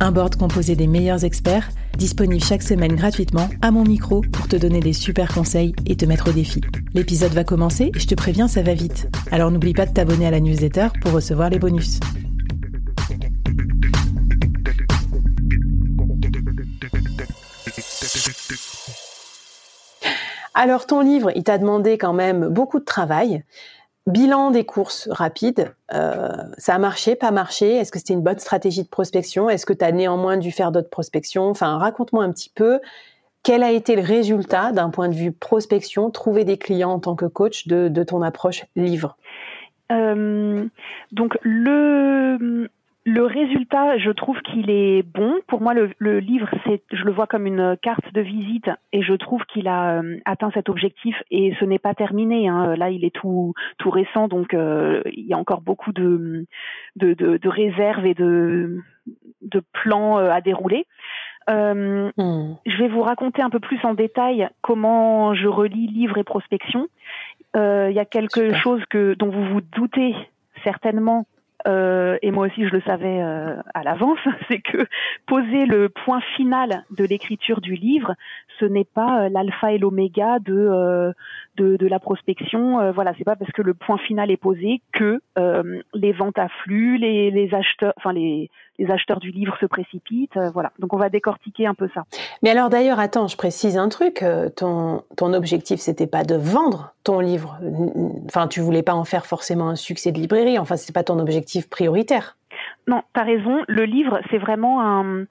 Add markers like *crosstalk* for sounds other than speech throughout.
Un board composé des meilleurs experts, disponible chaque semaine gratuitement à mon micro pour te donner des super conseils et te mettre au défi. L'épisode va commencer et je te préviens, ça va vite. Alors n'oublie pas de t'abonner à la newsletter pour recevoir les bonus. Alors ton livre, il t'a demandé quand même beaucoup de travail. Bilan des courses rapides, euh, ça a marché, pas marché? Est-ce que c'était une bonne stratégie de prospection? Est-ce que tu as néanmoins dû faire d'autres prospections? Enfin, raconte-moi un petit peu quel a été le résultat d'un point de vue prospection, trouver des clients en tant que coach de, ton approche livre? Euh, donc le le résultat, je trouve qu'il est bon. Pour moi, le, livre, c'est, je le vois comme une carte de visite et je trouve qu'il a euh, atteint cet objectif et ce n'est pas terminé. Hein. Là, il est tout, tout récent, donc euh, il y a encore beaucoup de, de, de, réserves et de, de plans euh, à dérouler. Hmm. Je vais vous raconter un peu plus en détail comment je relis livre et prospection. Il y a quelque chose que dont vous vous doutez certainement euh, et moi aussi je le savais euh, à l'avance, *laughs* c'est que poser le point final de l'écriture du livre, ce n'est pas euh, l'alpha et l'oméga de, de, de la prospection. voilà, c'est pas parce que le point final est posé que les ventes affluent, les, les acheteurs, enfin les, les acheteurs du livre se précipitent. voilà, donc on va décortiquer un peu ça. Mais alors d'ailleurs, attends, je précise un truc. ton ton objectif, c'était pas de vendre ton livre. Enfin, tu voulais pas en faire forcément un succès de librairie. Enfin, c'est pas ton objectif prioritaire. Non, tu as raison. Le livre, c'est vraiment un,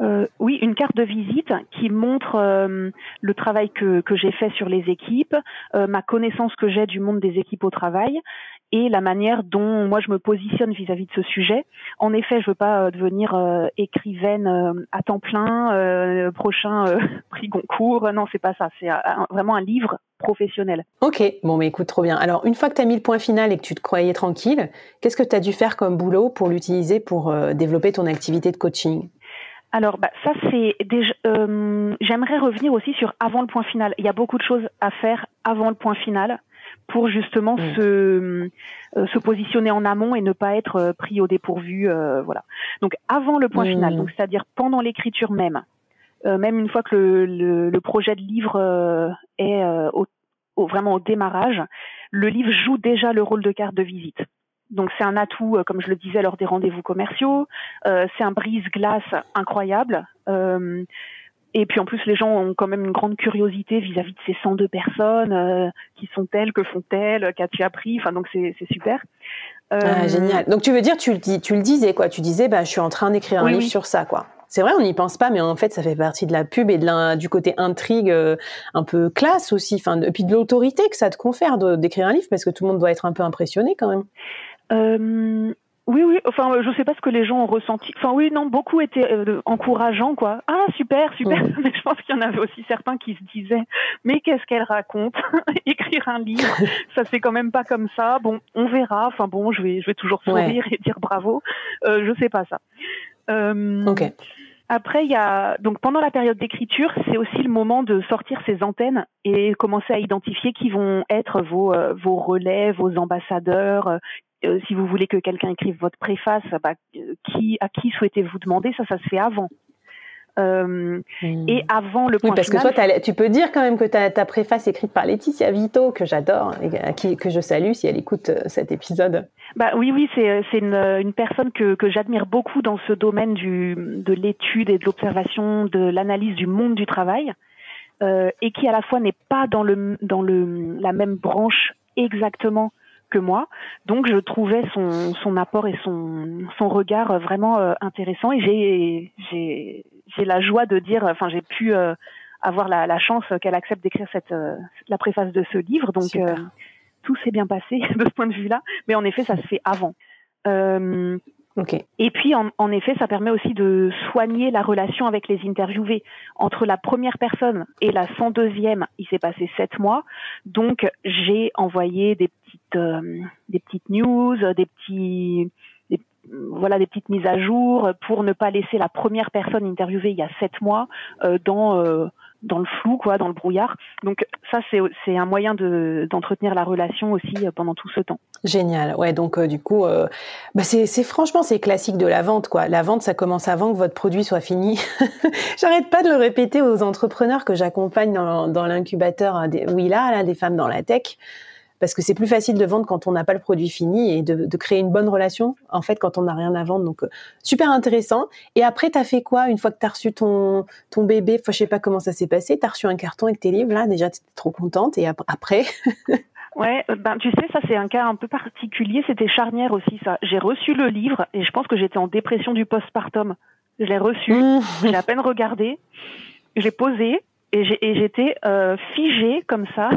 euh, oui, une carte de visite qui montre euh, le travail que, que j'ai fait sur les équipes, euh, ma connaissance que j'ai du monde des équipes au travail et la manière dont moi je me positionne vis-à-vis de ce sujet. En effet, je veux pas devenir écrivaine à temps plein, prochain *laughs* prix Goncourt. Non, c'est pas ça. C'est vraiment un livre professionnel. Ok, bon, mais écoute, trop bien. Alors, une fois que tu as mis le point final et que tu te croyais tranquille, qu'est-ce que tu as dû faire comme boulot pour l'utiliser pour développer ton activité de coaching? Alors, bah, ça c'est. Euh, J'aimerais revenir aussi sur avant le point final. Il y a beaucoup de choses à faire avant le point final pour justement mm. se, euh, se positionner en amont et ne pas être euh, pris au dépourvu. Euh, voilà. Donc avant le point mm. final, donc c'est-à-dire pendant l'écriture même, même une fois que le, le, le projet de livre est au, au, vraiment au démarrage, le livre joue déjà le rôle de carte de visite. Donc c'est un atout, euh, comme je le disais lors des rendez-vous commerciaux. Euh, c'est un brise-glace incroyable. Euh, et puis en plus, les gens ont quand même une grande curiosité vis-à-vis de ces 102 personnes. qui sont-elles Que font-elles Qu'as-tu appris? Enfin, donc c'est super. Ah, génial. Donc tu veux dire, tu le, tu le disais quoi Tu disais, bah, je suis en train d'écrire un livre sur ça, quoi. C'est vrai, on n'y pense pas, mais en fait, ça fait partie de la pub et de du côté intrigue, un peu classe aussi, enfin, et puis de l'autorité que ça te confère d'écrire un livre, parce que tout le monde doit être un peu impressionné quand même. Euh, oui, oui. Enfin, je sais pas ce que les gens ont ressenti. Enfin, oui, non, beaucoup étaient euh, encourageants, quoi. Ah, super, super. Mais *laughs* je pense qu'il y en avait aussi certains qui se disaient, mais qu'est-ce qu'elle raconte? *laughs* Écrire un livre, *laughs* ça c'est quand même pas comme ça. Bon, on verra. Enfin, bon, je vais, je vais toujours sourire et dire bravo. Euh, je sais pas ça. Euh, ok. Après, il y a donc pendant la période d'écriture, c'est aussi le moment de sortir ses antennes et commencer à identifier qui vont être vos euh, vos relais, vos ambassadeurs, euh, si vous voulez que quelqu'un écrive votre préface, bah, qui, à qui souhaitez-vous demander Ça, ça se fait avant. Euh, hmm. Et avant le point oui, parce que toi, tu peux dire quand même que ta, préface écrite par Laetitia Vito, que j'adore, et que je salue si elle écoute euh, cet épisode. Bah oui, oui, c'est une, une personne que, que j'admire beaucoup dans ce domaine du, de l'étude et de l'observation, de l'analyse du monde du travail, euh, et qui à la fois n'est pas dans le dans le la même branche exactement que moi. Donc je trouvais son, son apport et son, son regard vraiment intéressant et j'ai, j'ai, j'ai la joie de dire, enfin j'ai pu avoir la, la chance qu'elle accepte d'écrire cette la préface de ce livre. Donc tout s'est bien passé *laughs* de ce point de vue-là, mais en effet ça se fait avant. Euh, et puis, en, effet, ça permet aussi de soigner la relation avec les interviewés. Entre la première personne et la 102e, il s'est passé sept mois. Donc, j'ai envoyé des euh, des petites news, des petits, voilà, des petites mises à jour pour ne pas laisser la première personne interviewée il y a sept mois euh, dans euh, dans le flou, quoi, dans le brouillard. Donc ça, c'est un moyen de d'entretenir la relation aussi pendant tout ce temps. Génial. Ouais. Donc du coup, bah c'est franchement c'est classique de la vente, quoi. La vente, ça commence avant que votre produit soit fini. *laughs* J'arrête pas de le répéter aux entrepreneurs que j'accompagne dans l'incubateur hein, là, là, des femmes dans la tech parce que c'est plus facile de vendre quand on n'a pas le produit fini et de, de, créer une bonne relation en fait quand on n'a rien à vendre. Donc euh, super intéressant. Et après, tu as fait quoi une fois que tu as reçu ton, ton bébé? Enfin, je sais pas comment ça s'est passé. Tu as reçu un carton avec tes livres là. Déjà, tu étais trop contente. Et après? *laughs* Ouais, euh, ben tu sais, ça c'est un cas un peu particulier. C'était charnière aussi ça. J'ai reçu le livre et je pense que j'étais en dépression du postpartum. Je l'ai reçu, mmh. j'ai à peine regardé, j'ai posé et j'étais euh, figée comme ça.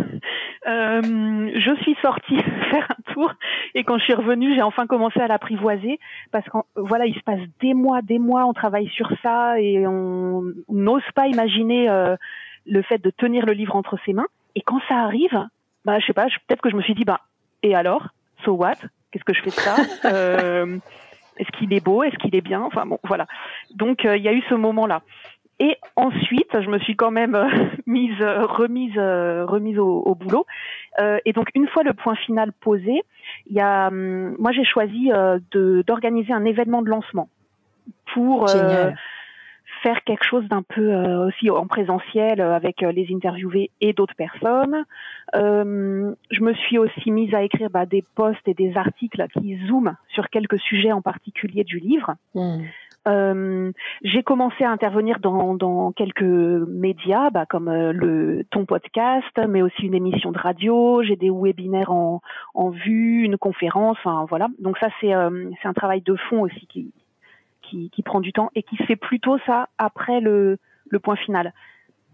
Euh, je suis sortie *laughs* faire un tour et quand je suis revenue, j'ai enfin commencé à l'apprivoiser parce que voilà, il se passe des mois, des mois, on travaille sur ça et on n'ose pas imaginer euh, le fait de tenir le livre entre ses mains. Et quand ça arrive, bah je sais pas, peut-être que je me suis dit bah et alors, so what? Qu'est-ce que je fais de ça? *laughs* Euh, Est-ce qu'il est beau? Est-ce qu'il est bien? Enfin bon, voilà. Donc euh, il y a eu ce moment-là. Et ensuite, je me suis quand même euh, *laughs* mise, euh, remise, euh, remise au, boulot. et donc, une fois le point final posé, il y a, hum, moi, j'ai choisi d'organiser un événement de lancement pour faire quelque chose d'un peu aussi en présentiel avec les interviewés et d'autres personnes. je me suis aussi mise à écrire bah, des posts et des articles qui zooment sur quelques sujets en particulier du livre. Mmh. Euh, j'ai commencé à intervenir dans, dans quelques médias, bah, comme euh, le ton podcast, mais aussi une émission de radio. J'ai des webinaires en, en vue, une conférence. Enfin voilà. Donc ça c'est euh, c'est un travail de fond aussi qui, qui, qui prend du temps et qui fait plutôt ça après le le point final.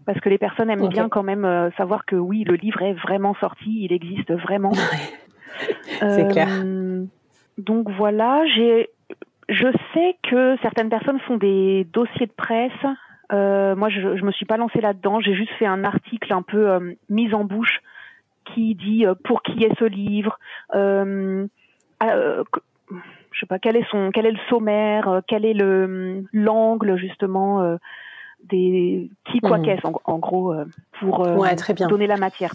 Parce que les personnes aiment bien quand même euh, savoir que oui, le livre est vraiment sorti, il existe vraiment. *laughs* c'est clair. Donc voilà, j'ai je sais que certaines personnes font des dossiers de presse. Euh, moi, je, je me suis pas lancée là-dedans. J'ai juste fait un article un peu euh, mise en bouche qui dit euh, pour qui est ce livre. Euh, euh, je sais pas quel est son, quel est le sommaire, quel est le l'angle justement des qui quoi mmh. qu'est-ce en, en, gros pour donner la matière.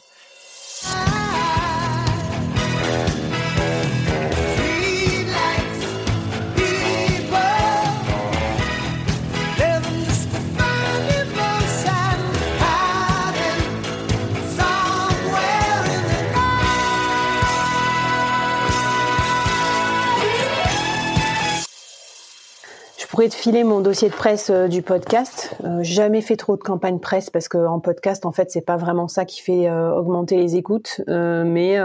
Pourrais te filer mon dossier de presse euh, du podcast. Euh, jamais fait trop de campagne presse parce que en podcast, en fait, c'est pas vraiment ça qui fait euh, augmenter les écoutes. mais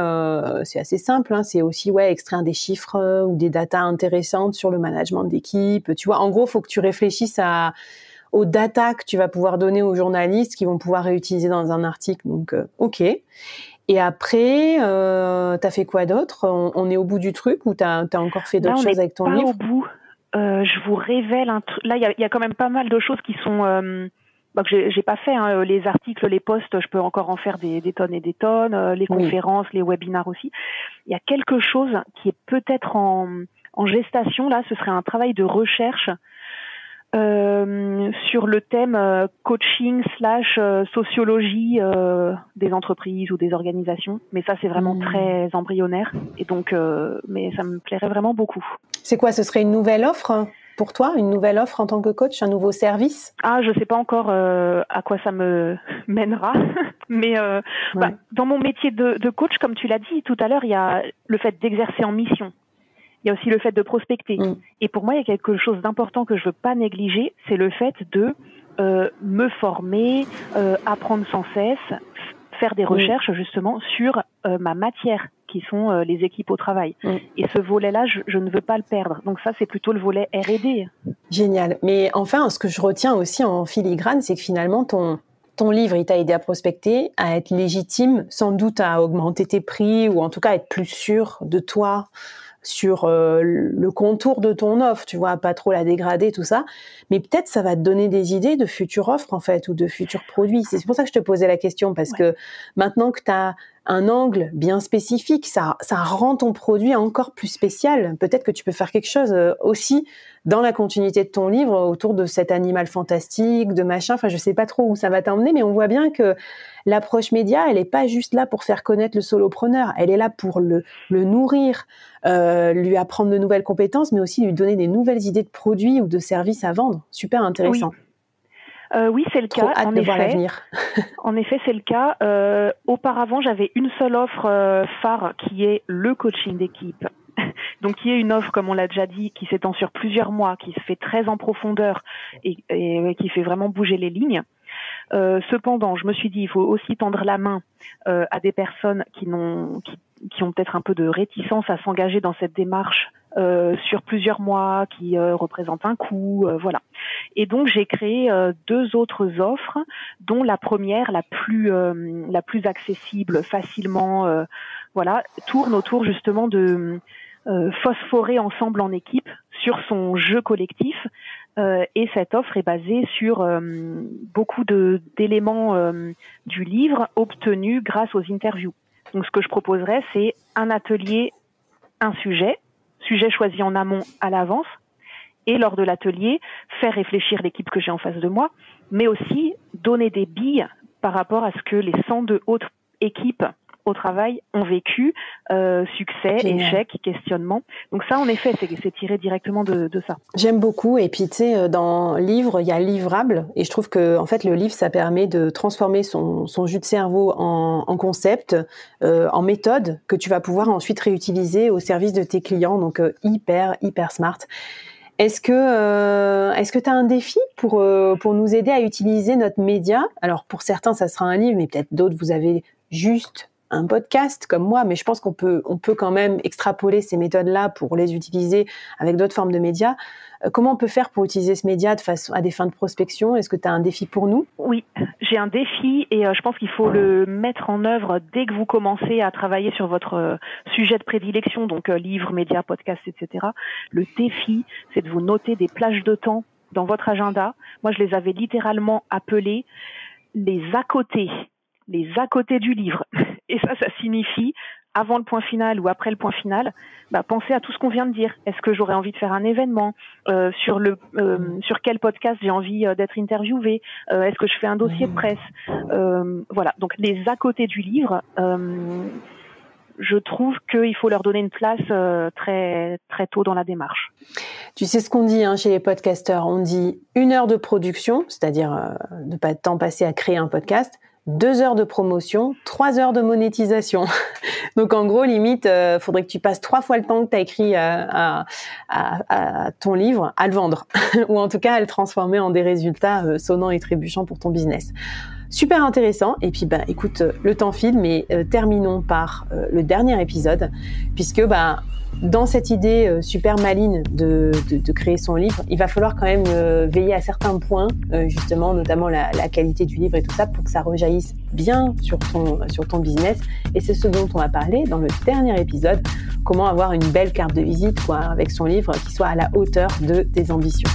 c'est assez simple. Hein. C'est aussi ouais extraire des chiffres ou des datas intéressantes sur le management d'équipe. Tu vois, en gros, faut que tu réfléchisses à aux datas que tu vas pouvoir donner aux journalistes qui vont pouvoir réutiliser dans un article. Donc, ok. Et après, t'as fait quoi d'autre? On, est au bout du truc ou t'as as encore fait d'autres choses avec ton livre au bout. Euh, je vous révèle un truc. Là, il y a, y a, quand même pas mal de choses qui sont euh, bah, que j'ai pas fait. Hein. Les articles, les posts, je peux encore en faire des, des tonnes et des tonnes. Euh, les conférences, les webinars aussi. Il y a quelque chose qui est peut-être en, en gestation. Là, ce serait un travail de recherche euh, sur le thème euh, coaching slash euh, sociologie des entreprises ou des organisations. Mais ça, c'est vraiment mmh. très embryonnaire. Et donc, mais ça me plairait vraiment beaucoup. C'est quoi Ce serait une nouvelle offre pour toi, une nouvelle offre en tant que coach, un nouveau service? Ah, je sais pas encore à quoi ça me *laughs* mènera, mais bah, dans mon métier de, de coach, comme tu l'as dit tout à l'heure, il y a le fait d'exercer en mission il y a aussi le fait de prospecter. Mm. Et pour moi, il y a quelque chose d'important que je veux pas négliger, c'est le fait de euh, me former, euh, apprendre sans cesse, faire des mm. recherches justement sur euh, ma matière. qui sont euh, les équipes au travail. Mm. Et ce volet-là, je, ne veux pas le perdre. Donc ça, c'est plutôt le volet R&D. Génial. Mais enfin, ce que je retiens aussi en filigrane, c'est que finalement, ton, ton livre, il t'a aidé à prospecter, à être légitime, sans doute à augmenter tes prix ou en tout cas à être plus sûr de toi, sur euh, le contour de ton offre, tu vois, pas trop la dégrader, tout ça. Mais peut-être ça va te donner des idées de futures offres, en fait, ou de futurs produits. C'est pour ça que je te posais la question, parce que maintenant que tu as un angle bien spécifique, ça, ça rend ton produit encore plus spécial. Peut-être que tu peux faire quelque chose euh, aussi dans la continuité de ton livre autour de cet animal fantastique, de machin. Enfin, je sais pas trop où ça va t'emmener, mais on voit bien que l'approche média, elle est pas juste là pour faire connaître le solopreneur. Elle est là pour le, le nourrir, euh, lui apprendre de nouvelles compétences, mais aussi lui donner des nouvelles idées de produits ou de services à vendre. Super intéressant. Euh, oui, c'est le cas. en, effet. *laughs* en effet, c'est le cas. Euh, auparavant, j'avais une seule offre euh, phare qui est le coaching d'équipe. Donc, qui est une offre, comme on l'a déjà dit, qui s'étend sur plusieurs mois, qui se fait très en profondeur et, et qui fait vraiment bouger les lignes. Euh, cependant, je me suis dit, il faut aussi tendre la main euh, à des personnes qui, qui, qui ont peut-être un peu de réticence à s'engager dans cette démarche euh, sur plusieurs mois, qui euh, représentent un coût, euh, voilà. Et donc j'ai créé deux autres offres, dont la première, la plus la plus accessible, facilement, voilà, tourne autour justement de phosphorer ensemble en équipe sur son jeu collectif. et cette offre est basée sur beaucoup de, d'éléments du livre obtenus grâce aux interviews. Donc ce que je proposerais, c'est un atelier, un sujet, sujet choisi en amont à l'avance, et lors de l'atelier, faire réfléchir l'équipe que j'ai en face de moi, mais aussi donner des billes par rapport à ce que les 102 autres équipes au travail ont vécu, euh, succès, échec, questionnement. Donc ça, en effet, c'est tiré directement de, de ça. J'aime beaucoup. Et puis, tu sais, euh, dans livre, il y a livrable. Et je trouve que, en fait, le livre, ça permet de transformer son, son jus de cerveau en, en concept, euh, en méthode que tu vas pouvoir ensuite réutiliser au service de tes clients. Donc, euh, hyper, hyper smart. Est-ce que euh, est-ce que tu as un défi pour euh, pour nous aider à utiliser notre média? Alors pour certains ça sera un livre mais peut-être d'autres vous avez juste un podcast comme moi, mais je pense qu'on peut, on peut quand même extrapoler ces méthodes-là pour les utiliser avec d'autres formes de médias. Euh, comment on peut faire pour utiliser ce média de façon, à des fins de prospection? Est-ce que tu as un défi pour nous? Oui, j'ai un défi et euh, je pense qu'il faut le mettre en œuvre dès que vous commencez à travailler sur votre euh, sujet de prédilection, donc livres, médias, podcasts, etc. Le défi, c'est de vous noter des plages de temps dans votre agenda. Moi, je les avais littéralement appelées les à côté les à côté du livre. Et ça, ça signifie avant le point final ou après le point final, bah, pensez à tout ce qu'on vient de dire. Est-ce que j'aurais envie de faire un événement? Euh, sur le euh, sur quel podcast j'ai envie euh, d'être interviewé? Est-ce que je fais un dossier de presse? Voilà. Donc les à côté du livre, je trouve qu'il faut leur donner une place très très tôt dans la démarche. Tu sais ce qu'on dit hein, chez les podcasteurs? On dit une heure de production, c'est-à-dire de pas de temps passé à créer un podcast deux heures de promotion, trois heures de monétisation. *laughs* Donc en gros, limite, euh, faudrait que tu passes trois fois le temps que tu écrit euh, à, ton livre à le vendre, *laughs* ou en tout cas à le transformer en des résultats euh, sonnants et trébuchants pour ton business. Super intéressant. Et puis, bah, écoute, le temps file, mais terminons par le dernier épisode, puisque bah, dans cette idée euh, super maligne de, de, créer son livre, il va falloir quand même euh, veiller à certains points, euh, justement, notamment la, la, qualité du livre et tout ça, pour que ça rejaillisse bien sur ton, sur ton business. Et c'est ce dont on va parler dans le dernier épisode, comment avoir une belle carte de visite quoi, avec son livre qui soit à la hauteur de tes ambitions.